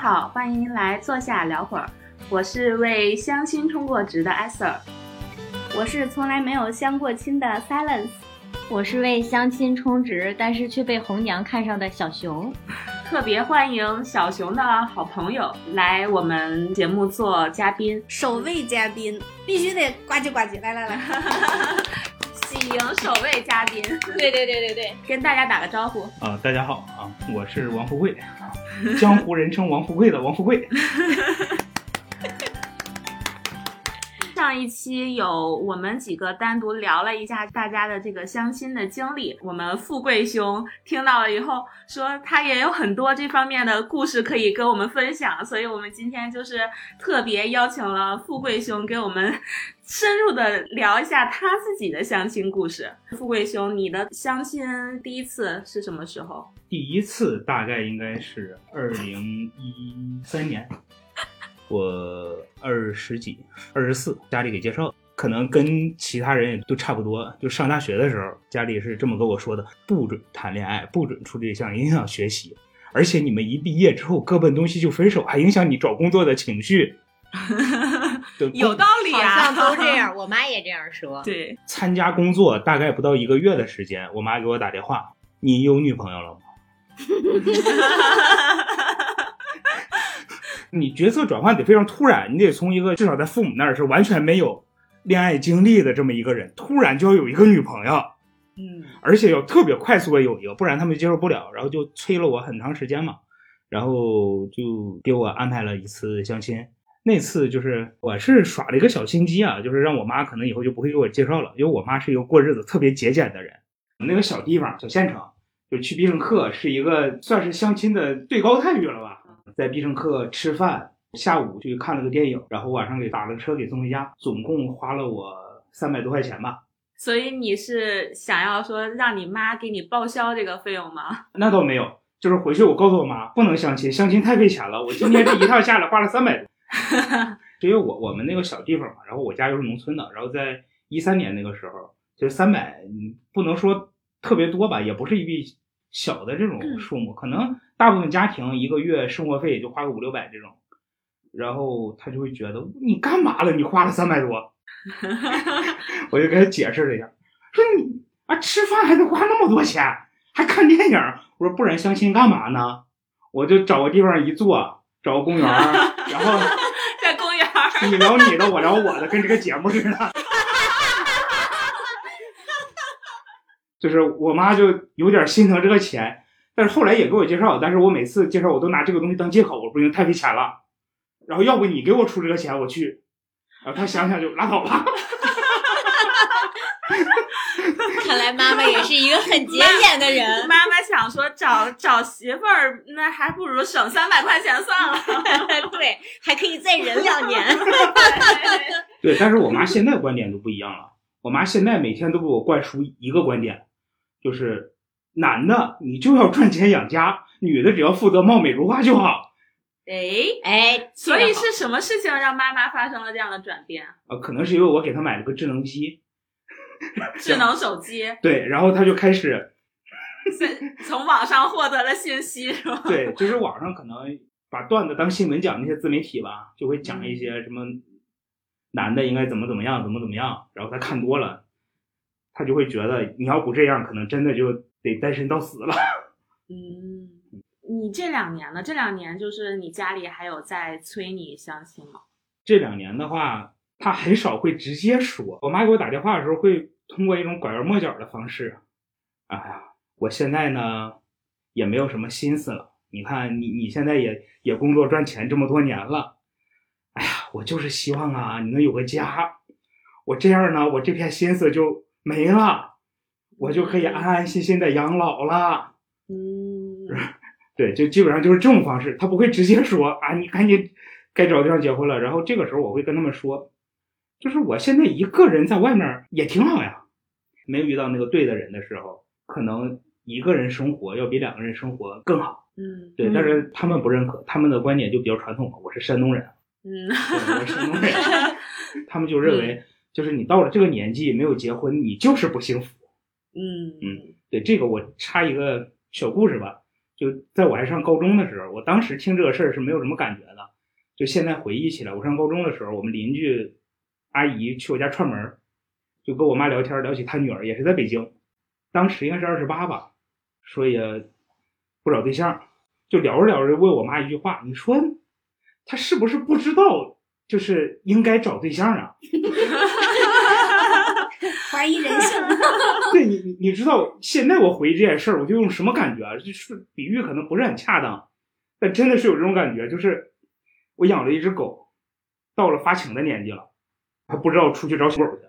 好，欢迎您来坐下聊会儿。我是为相亲充过值的艾 Sir，我是从来没有相过亲的 Silence，我是为相亲充值但是却被红娘看上的小熊。特别欢迎小熊的好朋友来我们节目做嘉宾，首位嘉宾必须得呱唧呱唧，来来来，喜 迎首位嘉宾。对对对对对，跟大家打个招呼啊，大家好啊，我是王富贵啊，江湖人称王富贵的王富贵。上一期有我们几个单独聊了一下大家的这个相亲的经历，我们富贵兄听到了以后说他也有很多这方面的故事可以跟我们分享，所以我们今天就是特别邀请了富贵兄给我们 深入的聊一下他自己的相亲故事。富贵兄，你的相亲第一次是什么时候？第一次大概应该是二零一三年。我二十几，二十四，家里给介绍，可能跟其他人也都差不多。就上大学的时候，家里是这么跟我说的：不准谈恋爱，不准处对象，影响学习。而且你们一毕业之后，各奔东西就分手，还影响你找工作的情绪。有道理啊，好像都这样。我妈也这样说。对，参加工作大概不到一个月的时间，我妈给我打电话：“你有女朋友了吗？” 你角色转换得非常突然，你得从一个至少在父母那儿是完全没有恋爱经历的这么一个人，突然就要有一个女朋友，嗯，而且要特别快速的有一个，不然他们接受不了，然后就催了我很长时间嘛，然后就给我安排了一次相亲。那次就是我是耍了一个小心机啊，就是让我妈可能以后就不会给我介绍了，因为我妈是一个过日子特别节俭的人。那个小地方小县城，就去必胜客是一个算是相亲的最高待遇了吧。在必胜客吃饭，下午去看了个电影，然后晚上给打了车给送回家，总共花了我三百多块钱吧。所以你是想要说让你妈给你报销这个费用吗？那倒没有，就是回去我告诉我妈不能相亲，相亲太费钱了。我今天这一趟下来花了三百多。因为我我们那个小地方嘛，然后我家又是农村的，然后在一三年那个时候，就是三百，不能说特别多吧，也不是一笔小的这种数目，可能。大部分家庭一个月生活费也就花个五六百这种，然后他就会觉得你干嘛了？你花了三百多，我就给他解释了一下，说你啊吃饭还得花那么多钱，还看电影。我说不然相亲干嘛呢？我就找个地方一坐，找个公园，然后 在公园你聊你的，我聊我的，跟这个节目似的。就是我妈就有点心疼这个钱。但是后来也给我介绍，但是我每次介绍我都拿这个东西当借口，我不行太费钱了。然后要不你给我出这个钱，我去。然后他想想就拉倒吧。看来妈妈也是一个很节俭的人。妈妈想说找找媳妇儿，那还不如省三百块钱算了。对，还可以再忍两年。对，但是我妈现在观点都不一样了。我妈现在每天都给我灌输一个观点，就是。男的你就要赚钱养家，女的只要负责貌美如花就好。哎哎，所以是什么事情让妈妈发生了这样的转变？呃，可能是因为我给她买了个智能机，智能手机。对，然后她就开始 从网上获得了信息，是吧？对，就是网上可能把段子当新闻讲，那些自媒体吧，就会讲一些什么男的应该怎么怎么样，怎么怎么样。然后他看多了，他就会觉得你要不这样，可能真的就。得单身到死了。嗯，你这两年呢？这两年就是你家里还有在催你相亲吗？这两年的话，他很少会直接说。我妈给我打电话的时候，会通过一种拐弯抹角的方式。哎呀，我现在呢也没有什么心思了。你看，你你现在也也工作赚钱这么多年了。哎呀，我就是希望啊，你能有个家。我这样呢，我这片心思就没了。我就可以安安心心的养老了。嗯，对，就基本上就是这种方式。他不会直接说啊，你赶紧该找地方结婚了。然后这个时候我会跟他们说，就是我现在一个人在外面也挺好呀。没遇到那个对的人的时候，可能一个人生活要比两个人生活更好。嗯，对。但是他们不认可，他们的观点就比较传统嘛。我是山东人。嗯，我是山东人。他们就认为，就是你到了这个年纪没有结婚，你就是不幸福。嗯嗯，对，这个我插一个小故事吧，就在我还上高中的时候，我当时听这个事儿是没有什么感觉的。就现在回忆起来，我上高中的时候，我们邻居阿姨去我家串门，就跟我妈聊天，聊起她女儿也是在北京，当时应该是二十八吧，说也不找对象，就聊着聊着问我妈一句话：“你说她是不是不知道，就是应该找对象啊？” 怀疑人性。对你，你你知道，现在我回忆这件事儿，我就用什么感觉啊？就是比喻可能不是很恰当，但真的是有这种感觉，就是我养了一只狗，到了发情的年纪了，它不知道出去找小狗去，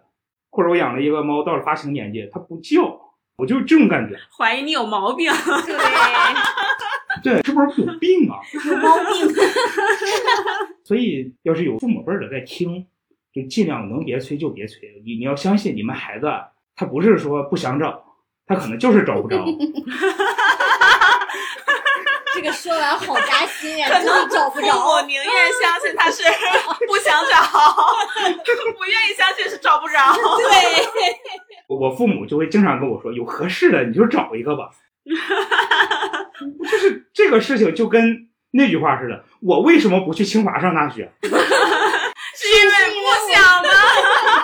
或者我养了一个猫，到了发情年纪，它不叫，我就这种感觉。怀疑你有毛病。对，对，是不是有病啊？有毛病。所以，要是有父母辈儿的在听，就尽量能别催就别催。你你要相信你们孩子，他不是说不想找，他可能就是找不着。这个说完好扎心呀，可能就是找不着。我宁愿相信他是 不想找，不愿意相信是找不着。对，我我父母就会经常跟我说，有合适的你就找一个吧。就是这个事情就跟那句话似的，我为什么不去清华上大学？是因为不想的。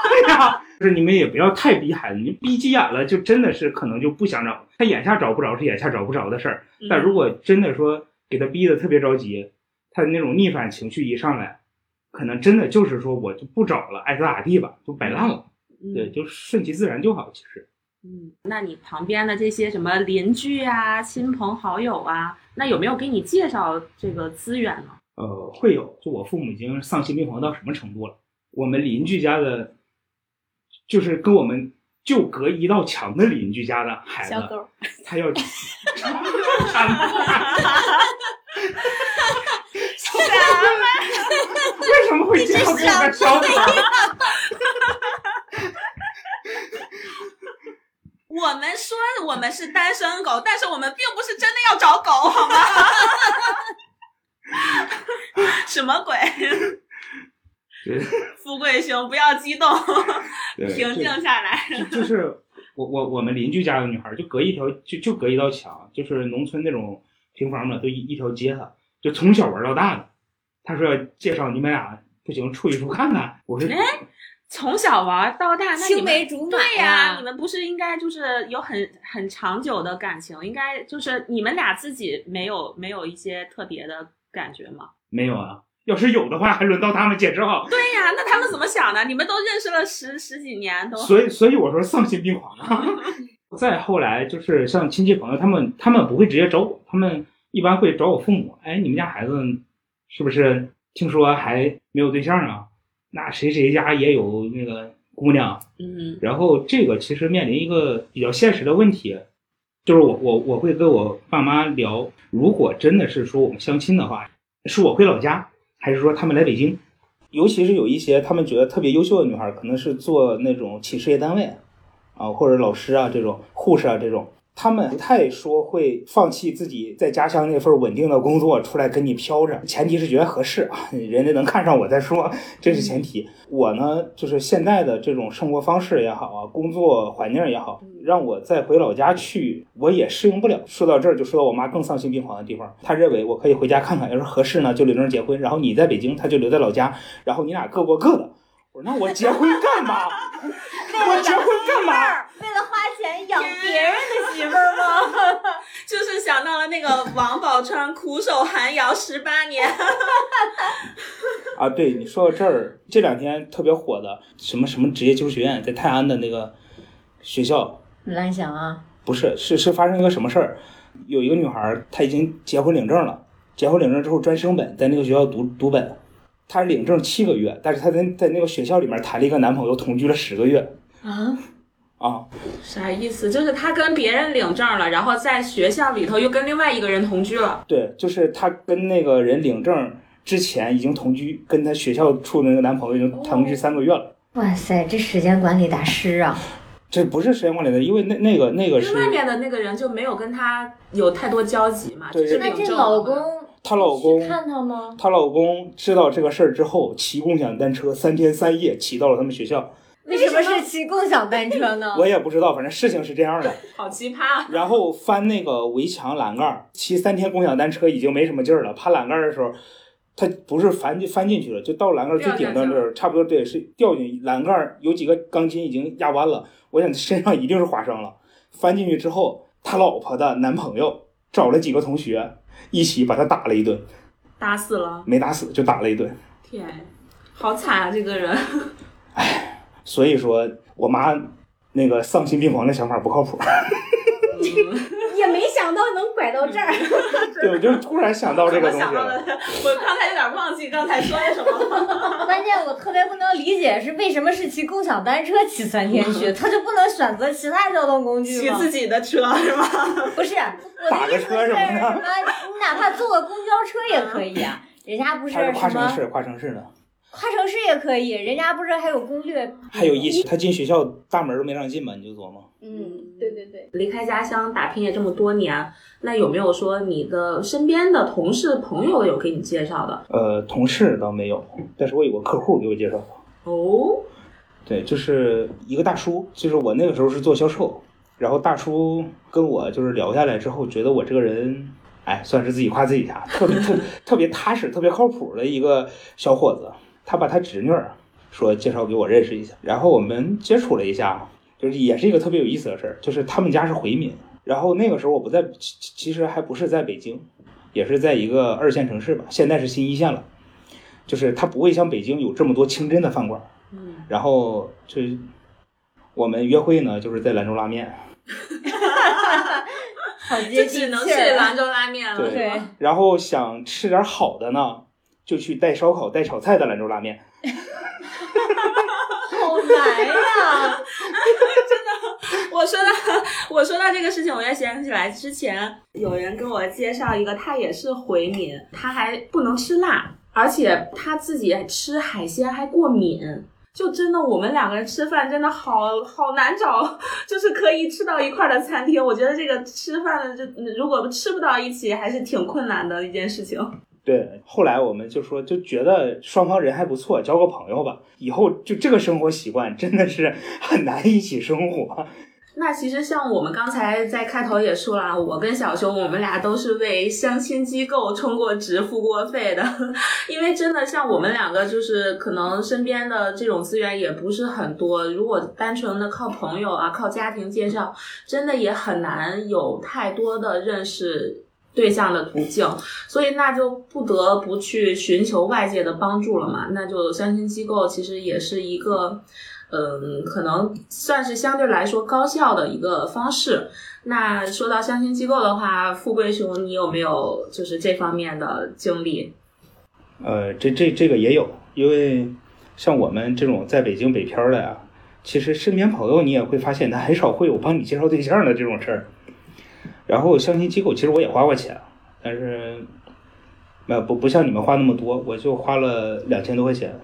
对呀、就是你们也不要太逼孩子，你逼急眼了，就真的是可能就不想找。他眼下找不着是眼下找不着的事儿，但如果真的说给他逼得特别着急，他的那种逆反情绪一上来，可能真的就是说我就不找了，爱咋咋地吧，就摆烂了。对，就顺其自然就好。其实，嗯，那你旁边的这些什么邻居啊、亲朋好友啊，那有没有给你介绍这个资源呢？呃，会有。就我父母已经丧心病狂到什么程度了？我们邻居家的，就是跟我们就隔一道墙的邻居家的孩子，小狗，他要 为什么会介绍这个小狗？我们说我们是单身狗，但是我们并不是真的要找狗，好吗？什么鬼？对 富贵兄，不要激动，平静下来。就就是我我我们邻居家的女孩儿，就隔一条就就隔一道墙，就是农村那种平房嘛，都一一条街的，就从小玩到大的。他说要介绍你们俩，不行处一处看看。我说哎从小玩到大，那青梅竹马对呀、呀你们不是应该就是有很很长久的感情，应该就是你们俩自己没有没有一些特别的感觉吗？没有啊，要是有的话，还轮到他们介绍。对呀、那他们怎么想的？你们都认识了十十几年，都所以所以我说丧心病狂啊。再后来就是像亲戚朋友，他们他们不会直接找我，他们一般会找我父母。哎，你们家孩子是不是听说还没有对象啊？那谁谁家也有那个姑娘。嗯然后这个其实面临一个比较现实的问题，就是我我我会跟我爸妈聊，如果真的是说我们相亲的话，是我回老家，还是说他们来北京？尤其是有一些他们觉得特别优秀的女孩，可能是做那种企事业单位啊，或者老师啊这种护士啊这种，他们不太说会放弃自己在家乡那份稳定的工作出来跟你飘着，前提是觉得合适啊，人家能看上我再说，这是前提。我呢，就是现在的这种生活方式也好啊，工作环境也好，让我再回老家去，我也适应不了。说到这儿，就说到我妈更丧心病狂的地方，她认为我可以回家看看，要是合适呢，就领证结婚，然后你在北京，她就留在老家，然后你俩各过各的。我说那我结婚干嘛？我结婚干嘛？养别人。的媳妇儿吗？就是想到了那个王宝钏苦守寒窑十八年，啊，对你说到这儿，这两天特别火的什么什么职业技术学院，在泰安的那个学校，蓝翔啊，不是，是是发生一个什么事儿？有一个女孩儿，她已经结婚领证了，结婚领证之后专升本，在那个学校读读本，她领证七个月，但是她在在那个学校里面谈了一个男朋友，同居了十个月。啊，啊，啥意思？就是他跟别人领证了，然后在学校里头又跟另外一个人同居了。对，就是她跟那个人领证之前已经同居，跟她学校处的那个男朋友已经同居三个月了。哇塞，这时间管理大师啊！这不是时间管理的，因为那那个那个是外面的那个人就没有跟他有太多交集嘛，对就是那这老公她老公去看她吗？她老公知道这个事儿之后，骑共享单车三天三夜骑到了他们学校。为什么是骑共享单车呢？我也不知道，反正事情是这样的。好奇葩。然后翻那个围墙栏杆儿，骑三天共享单车已经没什么劲儿了。爬栏杆儿的时候，它不是翻就翻进去了，就到栏杆儿最顶端这儿，差不多对，是掉进栏杆儿，有几个钢筋已经压弯了。我想身上一定是划伤了。翻进去之后，他老婆的男朋友找了几个同学一起把他打了一顿，打死了，没打死就打了一顿。天，好惨啊！这个人，所以说我妈那个丧心病狂的想法不靠谱。也没想到能拐到这儿。对，我就突然想到这个东西了。想到了，我刚才有点忘记刚才说的什么了。关键我特别不能理解是为什么是骑共享单车骑三天去，他就不能选择其他交通工具吗？骑自己的车是吗？不是，我打个的意思是车什么的什么？你哪怕坐个公交车也可以啊。人家不是它是跨城市，跨城市的，跨城市也可以，人家不是还有攻略？还有一起，他进学校大门都没让进嘛，你就琢磨。嗯，对对对，离开家乡打拼也这么多年，那有没有说你的身边的同事朋友有给你介绍的？呃，同事倒没有，但是我有个客户给我介绍过。哦，对，就是一个大叔，就是我那个时候是做销售，然后大叔跟我就是聊下来之后，觉得我这个人，哎，算是自己夸自己一下，特别特特别踏实、特别靠谱的一个小伙子。他把他侄女儿说介绍给我认识一下，然后我们接触了一下，就是也是一个特别有意思的事儿，就是他们家是回民，然后那个时候我不在，其其实还不是在北京，也是在一个二线城市吧，现在是新一线了，就是他不会像北京有这么多清真的饭馆。嗯，然后就我们约会呢，就是在兰州拉面。好就接近只能去兰州拉面了，对？然后想吃点好的呢，就去带烧烤、带炒菜的兰州拉面。好难呀！真的我说到我说到这个事情，我也想起来之前有人跟我介绍一个，他也是回民，他还不能吃辣，而且他自己吃海鲜还过敏。就真的，我们两个人吃饭真的好好难找，就是可以吃到一块儿的餐厅。我觉得这个吃饭的，就如果吃不到一起，还是挺困难的一件事情。对，后来我们就说，就觉得双方人还不错，交个朋友吧。以后就这个生活习惯真的是很难一起生活。那其实像我们刚才在开头也说了，我跟小熊，我们俩都是为相亲机构充过值、付过费的。因为真的像我们两个，就是可能身边的这种资源也不是很多。如果单纯的靠朋友啊、靠家庭介绍，真的也很难有太多的认识对象的途径。所以那就不得不去寻求外界的帮助了嘛。那就相亲机构其实也是一个。嗯，可能算是相对来说高效的一个方式。那说到相亲机构的话，富贵熊，你有没有就是这方面的经历？呃，这这这个也有，因为像我们这种在北京北漂的呀，其实身边朋友你也会发现，他很少会有帮你介绍对象的这种事儿。然后相亲机构其实我也花过钱，但是呃不不像你们花那么多，我就花了两千多块钱。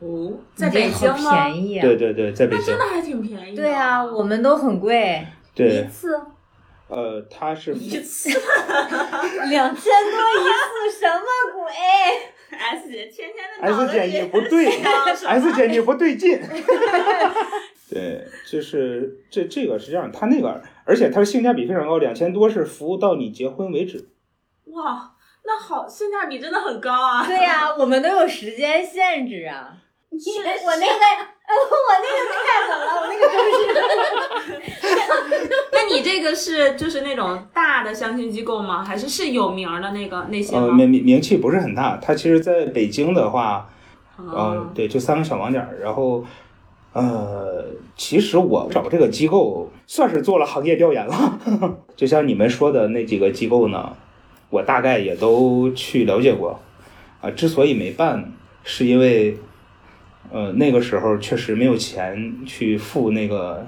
哦，在北京吗？便宜啊！对对对，在北京那真的。还挺便宜。对啊，我们都很贵，对一，次呃，他是一次 两千多一次，什么鬼？S 姐天天的 S 姐你不对，S 姐你不对劲。对，就是这这个是这样，他那个，而且它的性价比非常高，两千多是服务到你结婚为止。哇，那好，性价比真的很高啊。对呀、我们都有时间限制啊。我那个，我那个 cat 了，我那个就是。那你这个是就是那种大的相亲机构吗？还是是有名儿的那个那些呃，吗？名名名气不是很大，它其实在北京的话，嗯、哦对，就三个小网点儿。然后，呃，其实我找这个机构算是做了行业调研了，就像你们说的那几个机构呢，我大概也都去了解过。啊，之所以没办，是因为，呃，那个时候确实没有钱去付那个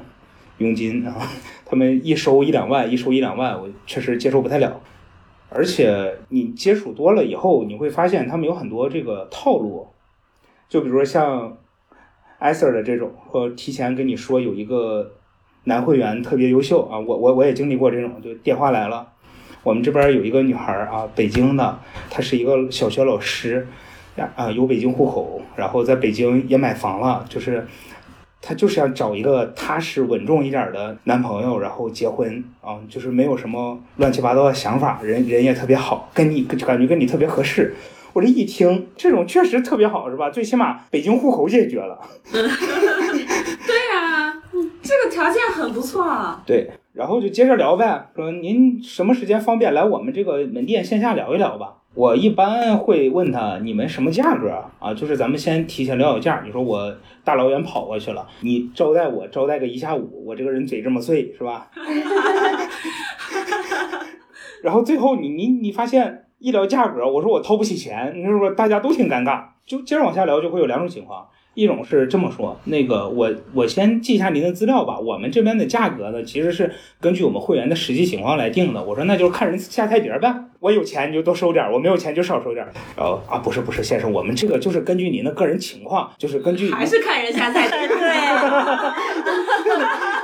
佣金啊，他们一收一两万，一收一两万，我确实接受不太了。而且你接触多了以后，你会发现他们有很多这个套路，就比如说像艾 Sir 的这种，或提前跟你说有一个男会员特别优秀啊，我我我也经历过这种，就电话来了，我们这边有一个女孩啊，北京的，她是一个小学老师，啊有北京户口，然后在北京也买房了，就是她就是想找一个踏实稳重一点的男朋友，然后结婚啊，就是没有什么乱七八糟的想法，人人也特别好，跟你感觉跟你特别合适。我这一听，这种确实特别好，是吧？最起码北京户口解决了。对呀、这个条件很不错。啊对，然后就接着聊呗，说您什么时间方便来我们这个门店线下聊一聊吧？我一般会问他你们什么价格啊？就是咱们先提前聊聊价。你说我大老远跑过去了，你招待我招待个一下午，我这个人嘴这么碎是吧？然后最后你你你发现一聊价格，我说我掏不起钱，你说大家都挺尴尬？就接着往下聊，就会有两种情况。一种是这么说，那个我我先记一下您的资料吧。我们这边的价格呢，其实是根据我们会员的实际情况来定的。我说那就是看人下菜碟呗，我有钱你就多收点儿，我没有钱就少收点儿。然后啊，不是不是，先生，我们这个就是根据您的个人情况，就是根据还是看人下菜碟。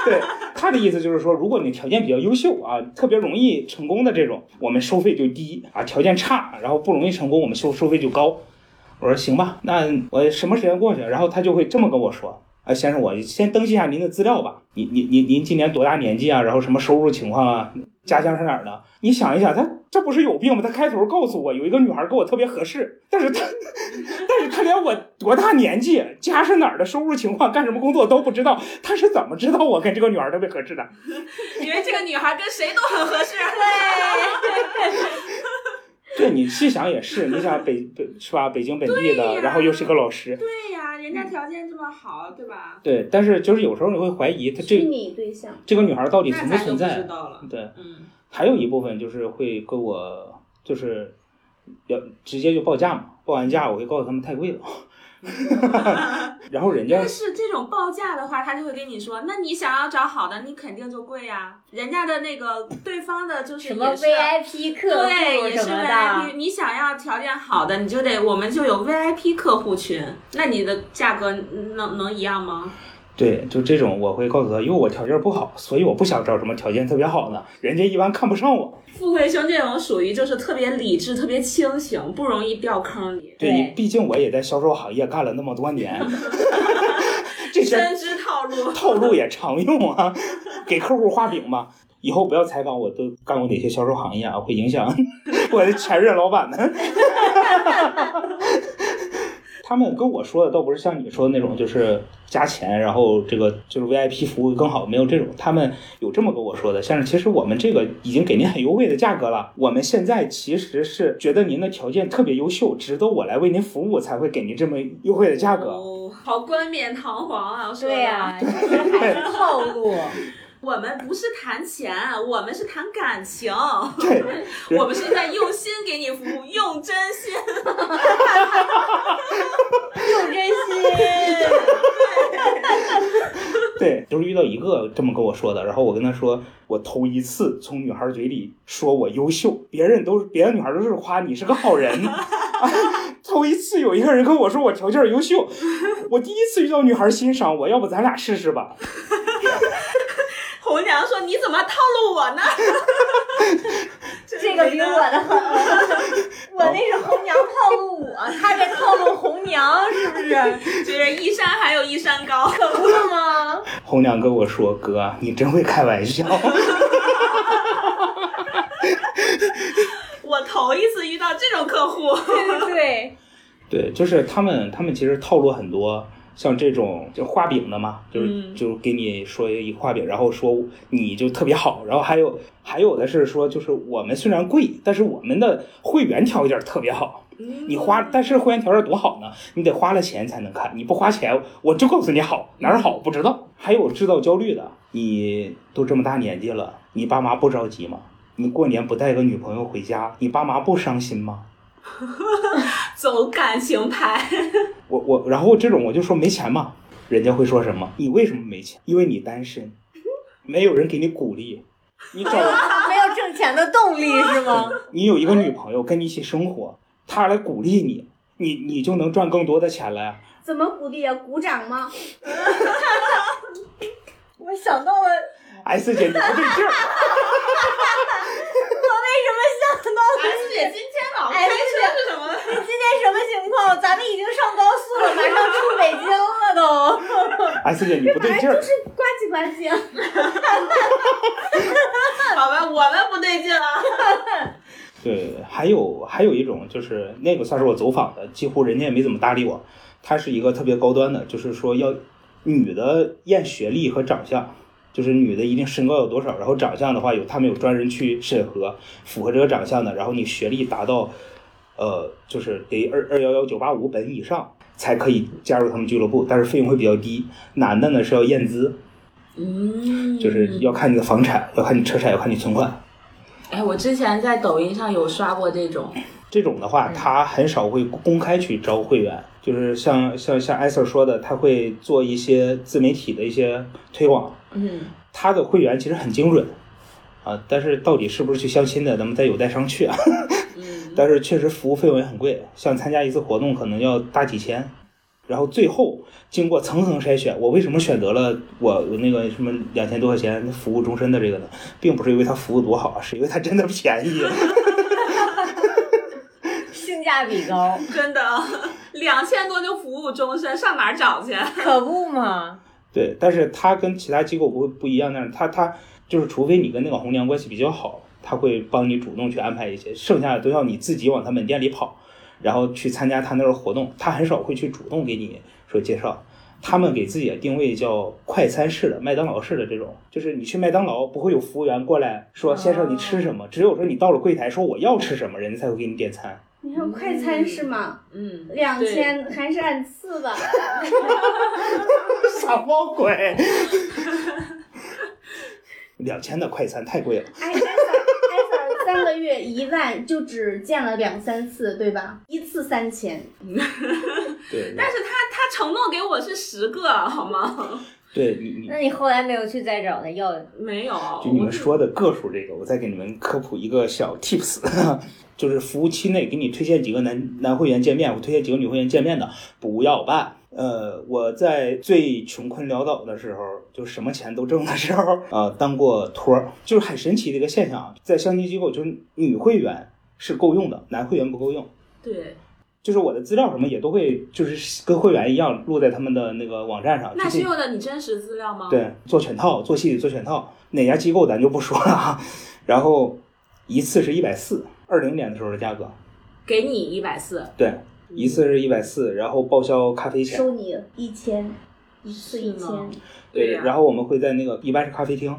对他的意思就是说，如果你条件比较优秀啊，特别容易成功的这种，我们收费就低啊；条件差，然后不容易成功，我们收收费就高。我说行吧，那我什么时间过去？然后他就会这么跟我说：“啊，先生，我先登记一下您的资料吧。您您您您今年多大年纪啊？然后什么收入情况啊？家乡是哪儿的？你想一想，他这不是有病吗？他开头告诉我有一个女孩跟我特别合适，但是他但是他连我多大年纪、家是哪儿的、收入情况、干什么工作都不知道，他是怎么知道我跟这个女孩特别合适的？因为这个女孩跟谁都很合适。对对你细想也是，你想北北是吧？北京本地的，然后又是个老师，对呀、人家条件这么好，对吧？对。但是就是有时候你会怀疑他虚这拟对象，这个女孩到底存不存在知在？道了。对，嗯，还有一部分就是会跟我就是要直接就报价嘛，报完价我会告诉他们太贵了 然后人家但是这种报价的话，他就会跟你说，那你想要找好的，你肯定就贵呀。人家的那个对方的就是什么 VIP 客，户对也是么的 VIP。，你想要条件好的，你就得，我们就有 VIP 客户群，那你的价格能能一样吗？对，就这种我会告诉他，因为我条件不好，所以我不想找什么条件特别好的，人家一般看不上我。富贵兄这种属于就是特别理智、特别清醒，不容易掉坑里，对毕竟我也在销售行业干了那么多年，这些深知套路。套路也常用啊，给客户画饼嘛。以后不要采访我都干过哪些销售行业啊，会影响 我的前任老板的。他们跟我说的倒不是像你说的那种，就是加钱，然后这个就是 VIP 服务更好，没有这种。他们有这么跟我说的，像是其实我们这个已经给您很优惠的价格了，我们现在其实是觉得您的条件特别优秀，值得我来为您服务，才会给您这么优惠的价格。哦，好冠冕堂皇啊！对呀、就是还是套路。我们不是谈钱，我们是谈感情，对，我们是在用心给你服务，用真心。用真心，对，就是遇到一个这么跟我说的，然后我跟他说，我头一次从女孩嘴里说我优秀，别人都是别的女孩都是夸你是个好人，头一次有一个人跟我说我条件优秀，我第一次遇到女孩欣赏我，要不咱俩试试吧？红娘说：“你怎么套路我呢？” 这个比我的狠。我那是红娘套路我，他这套路红娘，是不是？就是一山还有一山高。可不是吗？红娘跟我说，哥，你真会开玩笑。我头一次遇到这种客户。对对对，对，就是他们，他们其实套路很多，像这种就画饼的嘛，就是、嗯就给你说一画饼，然后说你就特别好，然后还有还有的是说，就是我们虽然贵，但是我们的会员条件特别好。你花，但是会员条件多好呢？你得花了钱才能看，你不花钱，我就告诉你好哪儿好不知道。还有制造焦虑的，你都这么大年纪了，你爸妈不着急吗？你过年不带个女朋友回家，你爸妈不伤心吗？走感情牌，我我，然后这种我就说没钱嘛，人家会说什么？你为什么没钱？因为你单身，没有人给你鼓励。你找没有挣钱的动力是吗？你有一个女朋友跟你一起生活，她来鼓励你，你你就能赚更多的钱了呀。怎么鼓励啊？鼓掌吗？我想到了，S 姐你不对劲儿。我为什么想到 S 姐今天老开 S 车是什么？你今天什么情况？咱们已经上高速了，马上出北京了都。S 姐你不对劲儿本来就，是呱唧呱唧。好吧，我们不对劲了。对，还有还有一种就是那个算是我走访的，几乎人家也没怎么搭理我。他是一个特别高端的，就是说要女的验学历和长相，就是女的一定身高有多少，然后长相的话有他们有专人去审核，符合这个长相的，然后你学历达到呃就是得二二幺幺九八五本以上才可以加入他们俱乐部，但是费用会比较低。男的呢是要验资，嗯就是要看你的房产，要看你车产，要看你存款。哎，我之前在抖音上有刷过这种，这种的话，他很少会公开去招会员，就是像像像艾 Sir 说的，他会做一些自媒体的一些推广，嗯，他的会员其实很精准啊，但是到底是不是去相亲的，咱们再有待商榷啊。嗯，但是确实服务费用也很贵，像参加一次活动可能要大几千，然后最后经过层层筛选，我为什么选择了我那个什么两千多块钱服务终身的这个呢？并不是因为他服务多好，是因为他真的便宜。性价比高，真的，两千多就服务终身，上哪儿找去？可不嘛？对，但是他跟其他机构不不一样，但是他他就是，除非你跟那个红娘关系比较好，他会帮你主动去安排一些，剩下的都要你自己往他门店里跑，然后去参加他那儿活动，他很少会去主动给你说介绍。他们给自己的定位叫快餐式的、麦当劳式的这种，就是你去麦当劳不会有服务员过来说先生你吃什么，只有说你到了柜台说我要吃什么，人家才会给你点餐。你说快餐是吗？嗯，两千还是按次吧？什么鬼？两千的快餐太贵了。哎，三个月一万就只见了两三次，对吧？一次三千。对，但是他他承诺给我是十个，好吗？对你你那你后来没有去再找他要？没有，就你们说的个数这个，我再给你们科普一个小 tips，就是服务期内给你推荐几个男男会员见面，我推荐几个女会员见面的，不要办。呃，我在最穷困潦倒的时候，就什么钱都挣的时候，啊、当过托儿，就是很神奇的一个现象啊，在相亲机构，就是女会员是够用的，男会员不够用。对，就是我的资料什么也都会，就是跟会员一样录在他们的那个网站上。那是是用的你真实资料吗？，对，做全套，做戏做全套，哪家机构咱就不说了啊。然后一次是一百四，二零年的时候的价格，给你一百四，对，一次是一百四，然后报销咖啡钱，收你一千，一次一千。对，呀然后我们会在那个一般是咖啡厅，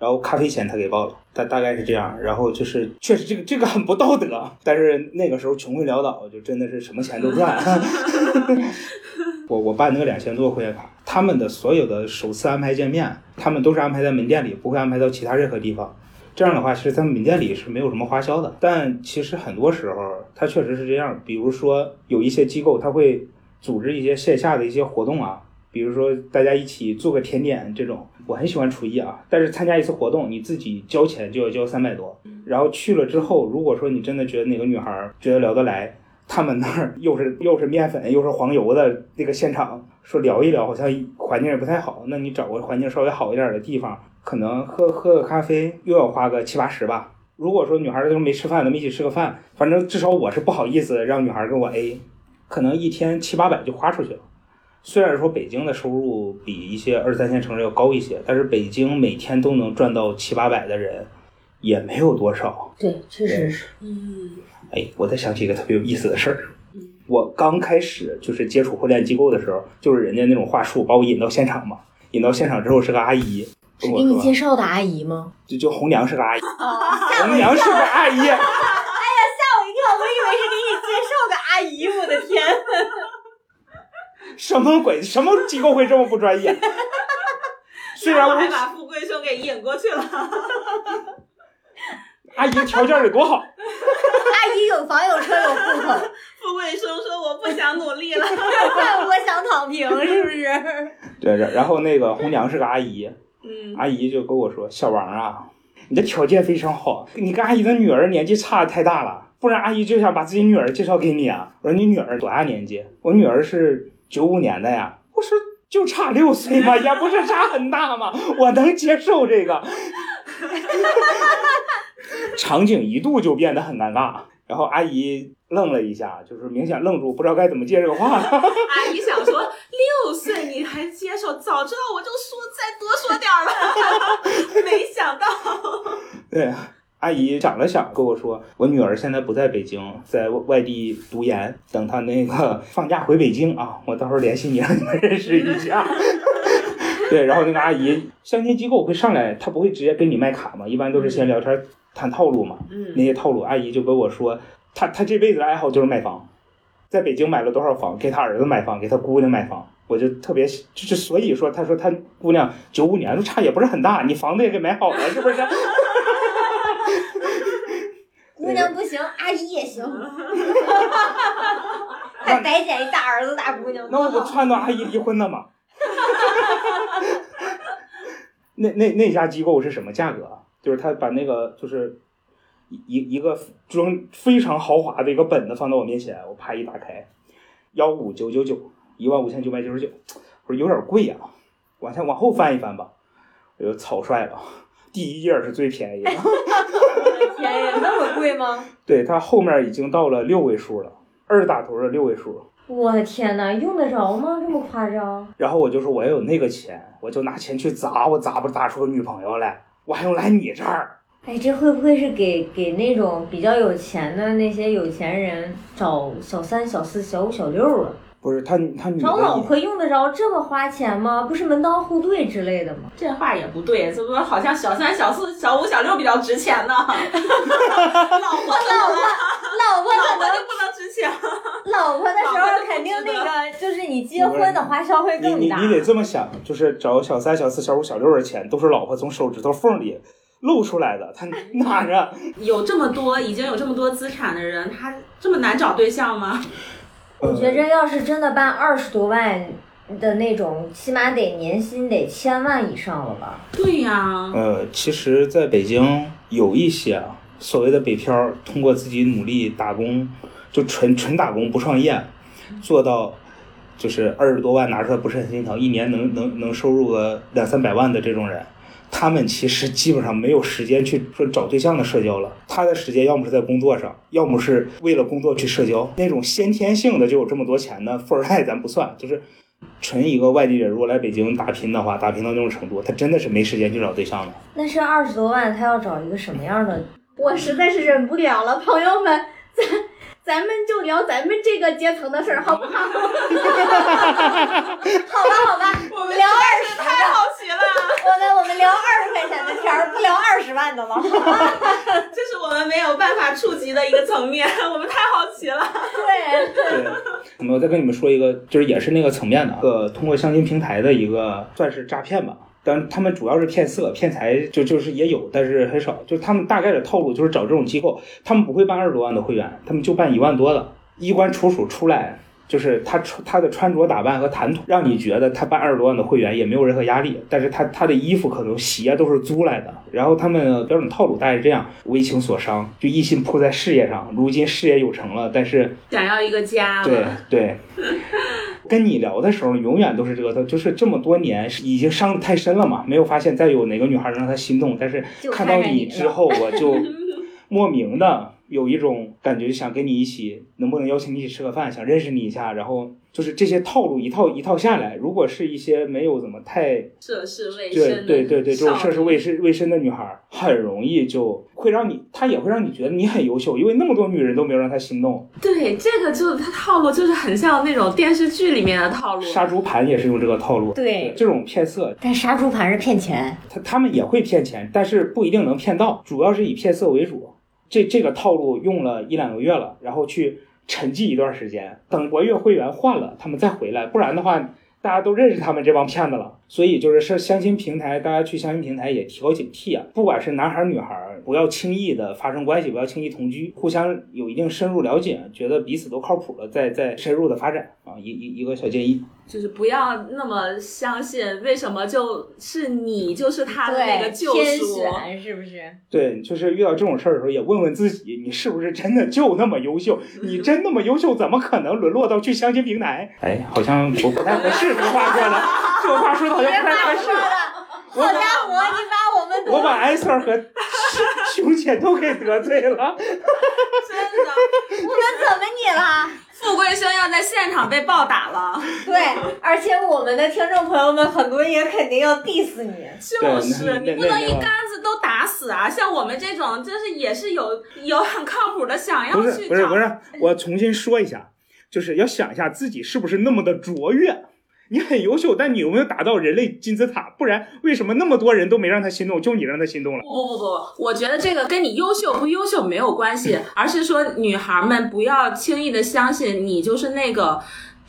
然后咖啡钱他给报了，大大概是这样。然后就是确实这个这个很不道德，但是那个时候穷困潦倒，就真的是什么钱都赚。我我办那个两千多会员卡，他们的所有的首次安排见面，他们都是安排在门店里，不会安排到其他任何地方。这样的话，其实在门店里是没有什么花销的。但其实很多时候，它确实是这样。比如说，有一些机构，他会组织一些线下的一些活动啊，比如说大家一起做个甜点这种。我很喜欢厨艺啊，但是参加一次活动，你自己交钱就要交三百多。然后去了之后，如果说你真的觉得哪个女孩儿觉得聊得来，他们那儿又是又是面粉又是黄油的那个现场，说聊一聊，好像环境也不太好。那你找个环境稍微好一点的地方，可能喝喝个咖啡又要花个七八十吧。如果说女孩儿都没吃饭，咱们一起吃个饭，反正至少我是不好意思让女孩儿跟我 A，可能一天七八百就花出去了。虽然说北京的收入比一些二三线城市要高一些，但是北京每天都能赚到七八百的人，也没有多少。对，确实是。嗯，哎，我再想起一个特别有意思的事儿。我刚开始就是接触婚恋机构的时候，就是人家那种话术把我引到现场嘛，引到现场之后是个阿姨，是给你介绍的阿姨吗？就就红娘是个阿姨，哦，红娘是个阿姨，哎呀吓我一跳，我以为是给你介绍个阿姨，我的天！什么鬼？什么机构会这么不专业？虽然我我还把富贵兄给引过去了。阿姨条件得多好，阿姨有房有车有户口，富贵兄说我不想努力了。我想躺平，是不是？对，然然后那个红娘是个阿姨，嗯，阿姨就跟我说：“小王啊，你的条件非常好，你跟阿姨的女儿年纪差的太大了，不然阿姨就想把自己女儿介绍给你啊。”我说：“你女儿多大年纪？”我女儿是九五年的呀。我说：“就差六岁嘛，也不是差很大嘛，我能接受这个。场景一度就变得很尴尬，然后阿姨愣了一下，就是明显愣住，不知道该怎么接这个话。阿姨想说六岁你还接受，早知道我就说再多说点儿了，没想到。对，阿姨想了想，跟我说，我女儿现在不在北京，在外地读研，等她那个 放假回北京啊，我到时候联系你，让你们认识一下。对，然后那个阿姨，相亲机构会上来，她不会直接跟你卖卡嘛，一般都是先聊天谈套路嘛。嗯那些套路，阿姨就跟我说，她她这辈子的爱好就是卖房，在北京买了多少房，给她儿子买房，给她姑娘买房。我就特别就是，所以说，她说她姑娘九五年，差也不是很大，你房子也给买好了，是不是？姑娘不行，阿姨也行，还白捡一大儿子大姑娘，那我不撺掇阿姨离婚了吗？那那那家机构是什么价格啊？就是他把那个就是一一一个装非常豪华的一个本子放到我面前，我啪一打开，幺五九九九，一万五千九百九十九，我说有点贵呀、往下往后翻一翻吧，我就草率了，第一页是最便宜的，天呀，那么贵吗？对，它后面已经到了六位数了，二打头的六位数。我的天呐，用得着吗？这么夸张？然后我就说我要有那个钱，我就拿钱去砸，我砸不砸出个女朋友来？我还用来你这儿？哎，这会不会是给给那种比较有钱的那些有钱人找小三、小四、小五、小六啊？不是他他女找老的，婆用得着这么花钱吗？不是门当户对之类的吗？这话也不对，怎么好像小三、小四、小五、小六比较值钱呢？老婆怎么了？老婆可能老婆就不能值钱？老婆的时候肯定那个就是你结婚的花销会更大。你你得这么想，就是找小三、小四、小五、小六的钱，都是老婆从手指头缝里露出来的，他哪着？有这么多已经有这么多资产的人，他这么难找对象吗？我觉着要是真的办二十多万的那种，起码得年薪得千万以上了吧？对呀、呃，其实在北京有一些啊，所谓的北漂，通过自己努力打工，就纯纯打工不创业，做到就是二十多万拿出来不是很心疼，一年能能能收入个两三百万的这种人，他们其实基本上没有时间去说找对象的社交了，他的时间要么是在工作上，要么是为了工作去社交。那种先天性的就有这么多钱的富二代咱不算，就是纯一个外地人如果来北京打拼的话，打拼到那种程度，他真的是没时间去找对象了。那是二十多万，他要找一个什么样的？我实在是忍不了了，朋友们，咱咱们就聊咱们这个阶层的事儿，好不好？好吧，好吧，我们聊二十太好奇了，我们我们聊二十块钱的天儿，不聊二十万的吗？这是我们没有办法触及的一个层面，我们太好奇了。对，对，我再跟你们说一个，就是也是那个层面的，个，通过相亲平台的一个算是诈骗吧。但他们主要是骗色、骗财，就就是也有，但是很少。就是他们大概的套路就是找这种机构，他们不会办二十多万的会员，他们就办一万多的。衣冠楚楚出来，就是他穿他的穿着打扮和谈吐，让你觉得他办二十多万的会员也没有任何压力。但是他他的衣服可能鞋都是租来的，然后他们标准套路大概是这样：为情所伤，就一心扑在事业上，如今事业有成了，但是想要一个家对，对，跟你聊的时候，永远都是这个，就是这么多年已经伤得太深了嘛，没有发现再有哪个女孩能让他心动，但是看到你之后，我就 莫名的有一种感觉，想跟你一起，能不能邀请你一起吃个饭，想认识你一下，然后就是这些套路一套一套下来，如果是一些没有怎么太涉世未深对对对对，这种涉世未深未深的女孩儿，很容易就会让你，她也会让你觉得你很优秀，因为那么多女人都没有让她心动。对，这个就是他套路，就是很像那种电视剧里面的套路。杀猪盘也是用这个套路，对这种骗色，但杀猪盘是骗钱，他他们也会骗钱，但是不一定能骗到，主要是以骗色为主。这这个套路用了一两个月了，然后去沉寂一段时间，等活跃会员换了，他们再回来，不然的话，大家都认识他们这帮骗子了，所以就是是相亲平台，大家去相亲平台也提高警惕啊，不管是男孩儿女孩儿，不要轻易的发生关系，不要轻易同居，互相有一定深入了解，觉得彼此都靠谱了，再再深入的发展啊，一一一个小建议。就是不要那么相信，为什么就是你就是他的那个，天救赎？选是不是？对，就是遇到这种事儿的时候，也问问自己，你是不是真的就那么优秀？你真那么优秀，怎么可能沦落到去相亲平台？哎，好像不不太合适，这个话说的，这个话说的好像不太合适。好家伙，你把我们我把艾 Sir 和熊姐都给得罪了。真的，我们怎么你了？富贵兄要在现场被暴打了。对，而且我们的听众朋友们很多也肯定要 diss 你。就是你不能一竿子都打死啊！像我们这种，就是也是有有很靠谱的，想要去找是不是不是，我重新说一下，就是要想一下自己是不是那么的卓越。你很优秀，但你有没有达到人类金字塔？不然为什么那么多人都没让他心动，就你让他心动了？不不不不，我觉得这个跟你优秀不优秀没有关系，而是说女孩们不要轻易的相信你就是那个。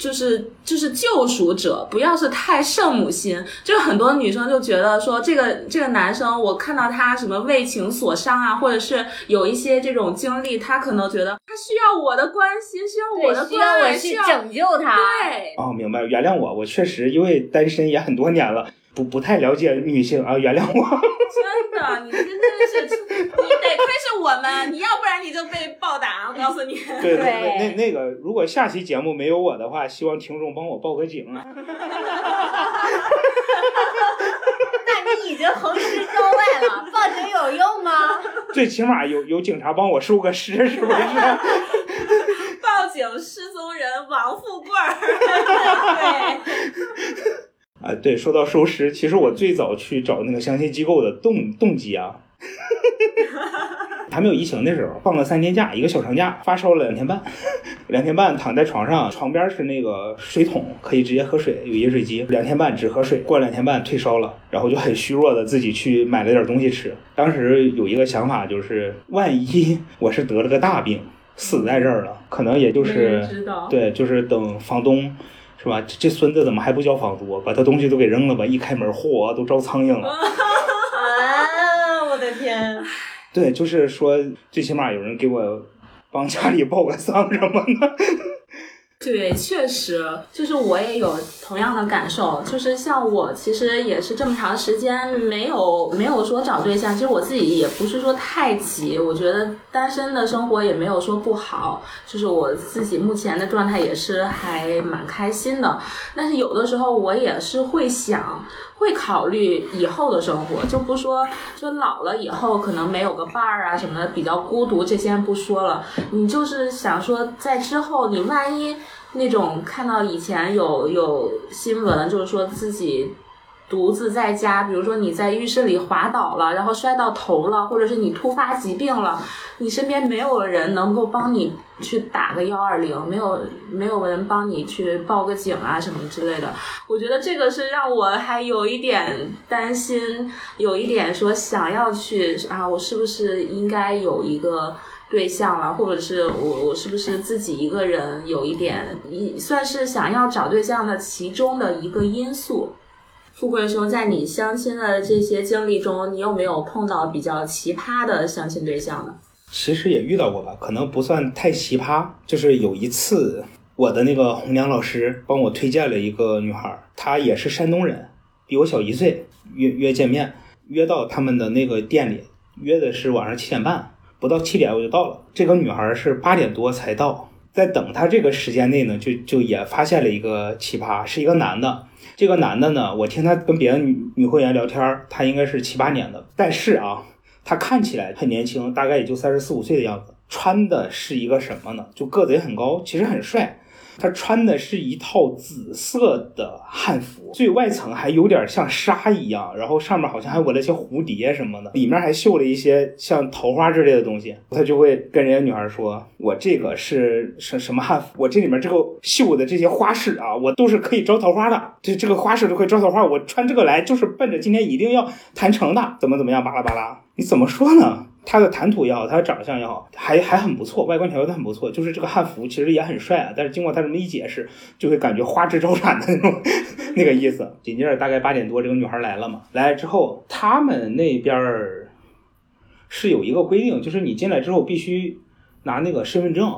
就是就是救赎者，不要是太圣母心。就很多女生就觉得说，这个这个男生，我看到他什么为情所伤啊，或者是有一些这种经历，他可能觉得他需要我的关心，需要我的对，需要关爱，我去需要拯救他。对。哦，明白，原谅我，我确实因为单身也很多年了，不不太了解女性啊，原谅我。真的，你真的是，你得亏是我们，你要不然你就被暴打。我告诉你，对对对对，那那个，如果下期节目没有我的话，希望听众帮我报个警啊。那你已经横尸郊外了，报警有用吗？最起码有有警察帮我收个尸，是不是？报警失踪人王富贵儿。对，啊，对，说到收尸，其实我最早去找那个相亲机构的动动机啊，还没有疫情的时候，放了三天假，一个小长假，发烧了两天半，两天半躺在床上，床边是那个水桶，可以直接喝水，有饮水机，两天半只喝水，过两天半退烧了，然后就很虚弱的自己去买了点东西吃。当时有一个想法，就是万一我是得了个大病，死在这儿了，可能也就是知道。对，就是等房东是吧？这这孙子怎么还不交房租啊？把他东西都给扔了吧！一开门，嚯，都招苍蝇了。啊，我的天！对，就是说，最起码有人给我帮家里报个丧什么的。对，确实，就是我也有同样的感受，就是像我其实也是这么长时间没有没有说找对象，其实我自己也不是说太急，我觉得单身的生活也没有说不好，就是我自己目前的状态也是还蛮开心的，但是有的时候我也是会想。会考虑以后的生活，就不说就老了以后可能没有个伴儿啊什么的，比较孤独，这些不说了。你就是想说，在之后你万一那种看到以前有有新闻，就是说自己独自在家，比如说你在浴室里滑倒了，然后摔到头了，或者是你突发疾病了，你身边没有人能够帮你去打个幺二零，没有没有人帮你去报个警啊什么之类的。我觉得这个是让我还有一点担心，有一点说想要去啊，我是不是应该有一个。对象了，或者是我我是不是自己一个人有一点一算是想要找对象的其中的一个因素。富贵兄，在你相亲的这些经历中，你有没有碰到比较奇葩的相亲对象呢？其实也遇到过吧，可能不算太奇葩。就是有一次，我的那个红娘老师帮我推荐了一个女孩，她也是山东人，比我小一岁，约约见面，约到他们的那个店里，约的是晚上七点半，不到七点我就到了。这个女孩是八点多才到，在等他这个时间内呢，就就也发现了一个奇葩，是一个男的。这个男的呢，我听他跟别的女女会员聊天，他应该是七八年的，但是啊，他看起来很年轻，大概也就三十四五岁的样子。穿的是一个什么呢？就个子也很高，其实很帅。他穿的是一套紫色的汉服，最外层还有点像纱一样，然后上面好像还纹了一些蝴蝶什么的，里面还绣了一些像桃花之类的东西。他就会跟人家女孩说：“我这个是什什么汉服？我这里面这个绣的这些花饰啊，我都是可以招桃花的。这这个花饰都可以招桃花，我穿这个来就是奔着今天一定要谈成的，怎么怎么样，巴拉巴拉。”你怎么说呢？他的谈吐也好，他的长相也好，还还很不错，外观条件很不错。就是这个汉服其实也很帅啊，但是经过他这么一解释，就会感觉花枝招展的那种 那个意思。紧接着大概八点多，这个女孩来了嘛，来了之后，他们那边儿是有一个规定，就是你进来之后必须拿那个身份证，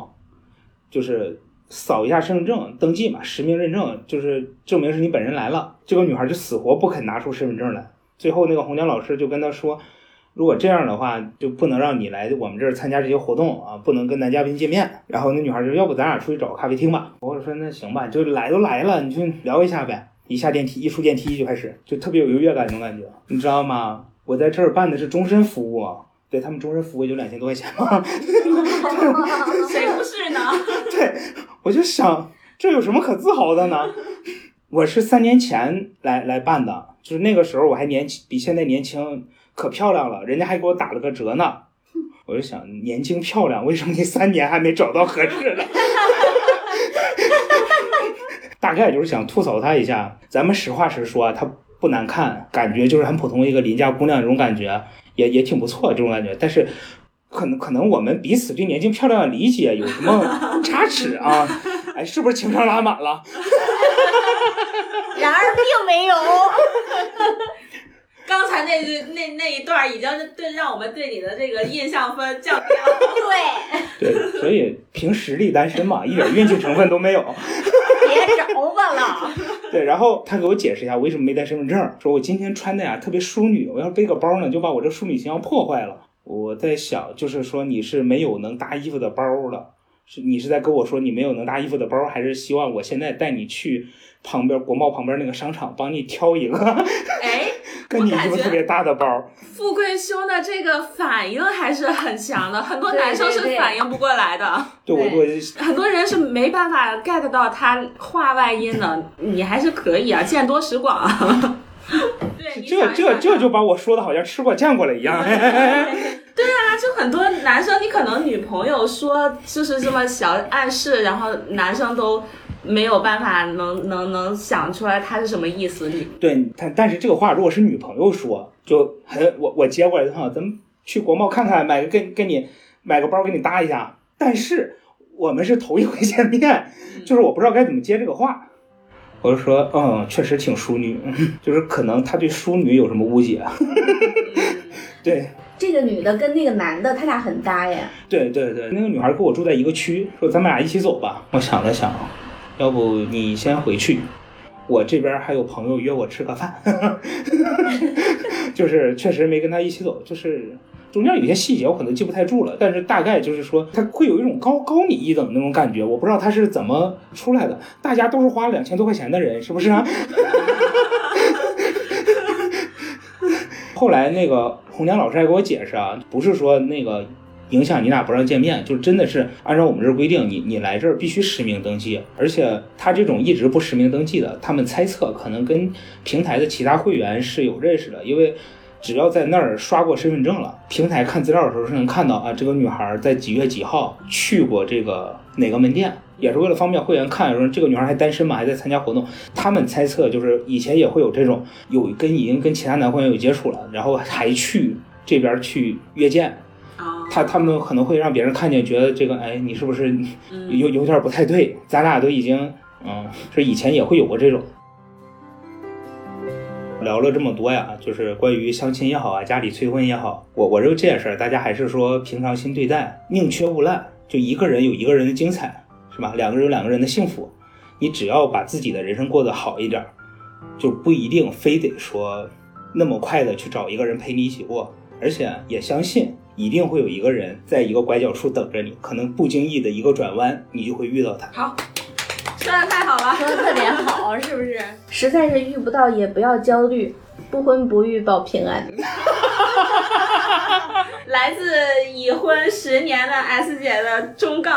就是扫一下身份证登记嘛，实名认证，就是证明是你本人来了。这个女孩就死活不肯拿出身份证来，最后那个红娘老师就跟她说。如果这样的话，就不能让你来我们这儿参加这些活动啊，不能跟男嘉宾见面。然后那女孩就要不咱俩出去找个咖啡厅吧。我说那行吧，就来都来了，你就聊一下呗。一下电梯，一出电梯就开始，就特别有优越感那种感觉，你知道吗？我在这儿办的是终身服务，对他们终身服务也就两千多块钱嘛。谁不是呢？对，我就想这有什么可自豪的呢？我是三年前来来办的，就是那个时候我还年轻，比现在年轻。可漂亮了，人家还给我打了个折呢。我就想，年轻漂亮，为什么你三年还没找到合适的？大概就是想吐槽她一下。咱们实话实说，她不难看，感觉就是很普通一个邻家姑娘这种感觉，也也挺不错这种感觉。但是，可能可能我们彼此对年轻漂亮的理解有什么 差池啊？哎，是不是情商拉满了？然而并没有。那句那那一段已经对让我们对你的这个印象分降低了。对对，所以凭实力单身嘛，一点运气成分都没有。别找我了。对，然后他给我解释一下为什么没带身份证，说我今天穿的呀特别淑女，我要背个包呢就把我这淑女形象破坏了。我在想，就是说你是没有能搭衣服的包了，是你是在跟我说你没有能搭衣服的包，还是希望我现在带你去旁边国贸旁边那个商场帮你挑一个？哎。跟你一个特别搭的包，富贵兄的这个反应还是很强的，很多男生是反应不过来的。对，我我很多人是没办法 get 到他话外音的，你还是可以啊，见多识广。对，这这这就把我说的好像吃过见过了一样。对啊，就很多男生，你可能女朋友说就是这么小暗示，然后男生都。没有办法能能能想出来他是什么意思，你对，但但是这个话如果是女朋友说，就很我我接过来的话，咱们去国贸看看，买个跟跟你买个包给你搭一下。但是我们是头一回见面，就是我不知道该怎么接这个话，我就说，嗯，确实挺淑女，就是可能他对淑女有什么误解。对，这个女的跟那个男的他俩很搭呀。对对对，那个女孩跟我住在一个区，说咱们俩一起走吧。我想了想。要不你先回去，我这边还有朋友约我吃个饭，就是确实没跟他一起走，就是中间有些细节我可能记不太住了，但是大概就是说他会有一种高高你一等那种感觉，我不知道他是怎么出来的。大家都是花了两千多块钱的人，是不是啊？后来那个红娘老师还给我解释啊，不是说那个。影响你俩不让见面，就真的是按照我们这规定，你你来这儿必须实名登记，而且他这种一直不实名登记的，他们猜测可能跟平台的其他会员是有认识的，因为只要在那儿刷过身份证了，平台看资料的时候是能看到啊，这个女孩在几月几号去过这个哪个门店，也是为了方便会员看，说这个女孩还单身吗，还在参加活动，他们猜测就是以前也会有这种有跟已经跟其他男会员有接触了，然后还去这边去约见。他他们可能会让别人看见，觉得这个哎，你是不是有有点不太对？咱俩都已经嗯，是以前也会有过这种。聊了这么多呀，就是关于相亲也好啊，家里催婚也好，我我认为这件事儿，大家还是说平常心对待，宁缺毋滥。就一个人有一个人的精彩，是吧？两个人有两个人的幸福。你只要把自己的人生过得好一点，就不一定非得说那么快的去找一个人陪你一起过。而且也相信，一定会有一个人在一个拐角处等着你，可能不经意的一个转弯，你就会遇到他。好，说的太好了，说的特别好，是不是？实在是遇不到也不要焦虑，不婚不育保平安。来自已婚十年的 S 姐的忠告。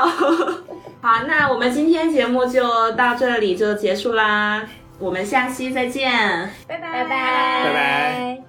好，那我们今天节目就到这里就结束啦，我们下期再见，拜拜拜拜拜拜。